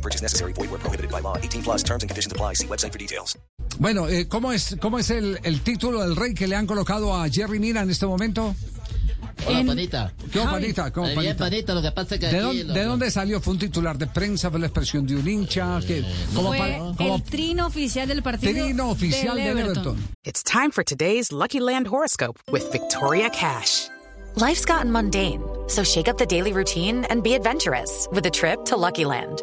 No purchase necessary. Void where prohibited by law. 18 plus terms and conditions apply. See website for details. Bueno, eh, ¿cómo es, cómo es el, el título del rey que le han colocado a Jerry Mina en este momento? Hola, En- panita. ¿Qué panita? ¿Cómo, Eh, bien, panita? panita, lo que pasa es que ¿De, aquí... dónde, lo- de dónde salió? ¿Fue un titular de prensa? ¿Fue la expresión de un hincha? ¿Qué? ¿Cómo Fue cómo- el trino oficial del partido trino oficial del del Everton. Everton? It's time for today's Lucky Land horoscope with Victoria Cash. Life's gotten mundane, so shake up the daily routine and be adventurous with a trip to Lucky Land.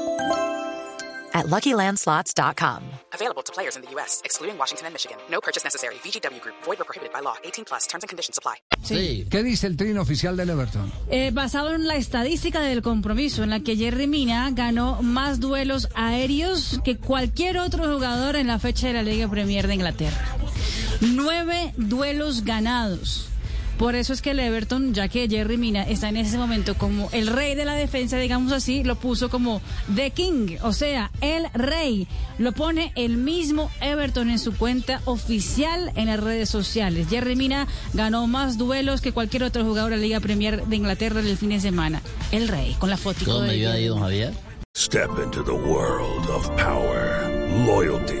at LuckyLandSlots.com. Available to players in the U.S., excluding Washington and Michigan. No purchase necessary. VGW Group, void were prohibited by law. 18 plus terms and conditions apply. Sí. ¿Qué dice el trino oficial del Everton? Eh, basado en la estadística del compromiso, en la que Jerry Mina ganó más duelos aéreos que cualquier otro jugador en la fecha de la Liga Premier de Inglaterra. Nueve duelos ganados. Por eso es que el Everton, ya que Jerry Mina está en ese momento como el rey de la defensa, digamos así, lo puso como The King, o sea, el rey. Lo pone el mismo Everton en su cuenta oficial en las redes sociales. Jerry Mina ganó más duelos que cualquier otro jugador de la Liga Premier de Inglaterra el fin de semana. El rey, con la foto. ¿Cómo me ayuda ahí, don Javier? Step into the world of power, loyalty,